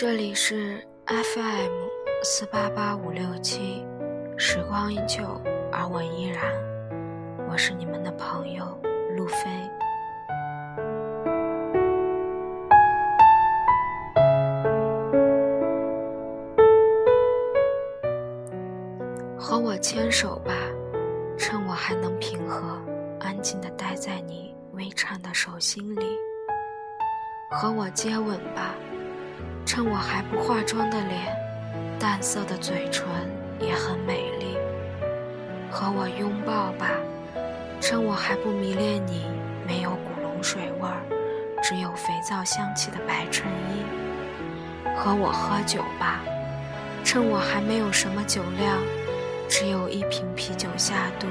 这里是 FM 四八八五六七，时光依旧，而我依然。我是你们的朋友路飞。和我牵手吧，趁我还能平和、安静的待在你微颤的手心里。和我接吻吧。趁我还不化妆的脸，淡色的嘴唇也很美丽。和我拥抱吧，趁我还不迷恋你没有古龙水味儿，只有肥皂香气的白衬衣。和我喝酒吧，趁我还没有什么酒量，只有一瓶啤酒下肚，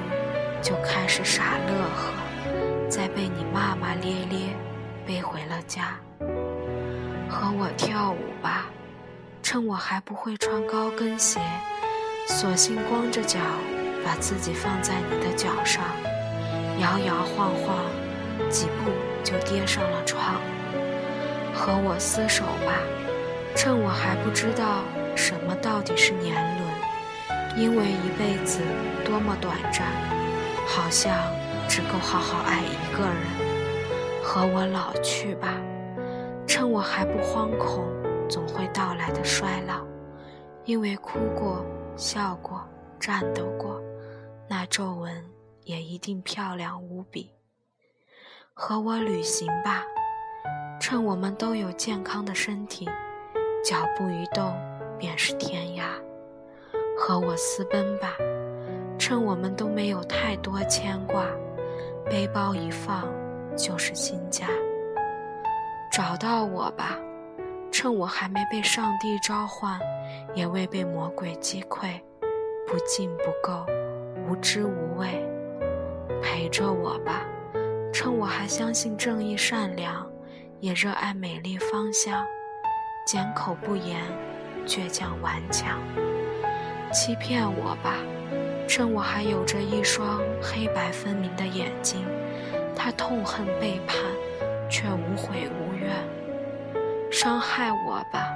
就开始傻乐呵，再被你骂骂咧咧背回了家。和我跳舞吧，趁我还不会穿高跟鞋，索性光着脚，把自己放在你的脚上，摇摇晃晃，几步就跌上了床。和我厮守吧，趁我还不知道什么到底是年轮，因为一辈子多么短暂，好像只够好好爱一个人。和我老去吧。趁我还不惶恐总会到来的衰老，因为哭过、笑过、战斗过，那皱纹也一定漂亮无比。和我旅行吧，趁我们都有健康的身体，脚步一动便是天涯。和我私奔吧，趁我们都没有太多牵挂，背包一放就是新家。找到我吧，趁我还没被上帝召唤，也未被魔鬼击溃，不敬不够，无知无畏。陪着我吧，趁我还相信正义善良，也热爱美丽方向。缄口不言，倔强顽强。欺骗我吧，趁我还有着一双黑白分明的眼睛。他痛恨背叛。却无悔无怨，伤害我吧，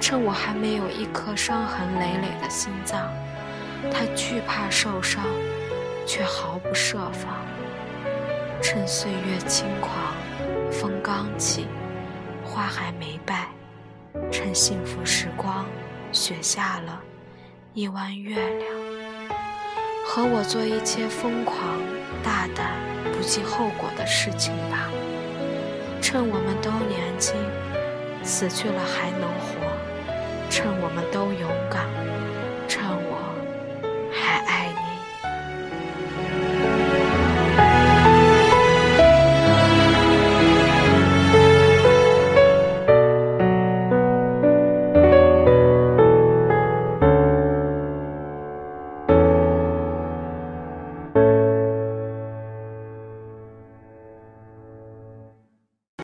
趁我还没有一颗伤痕累累的心脏。他惧怕受伤，却毫不设防。趁岁月轻狂，风刚起，花还没败。趁幸福时光，雪下了一弯月亮。和我做一切疯狂、大胆、不计后果的事情吧。趁我们都年轻，死去了还能；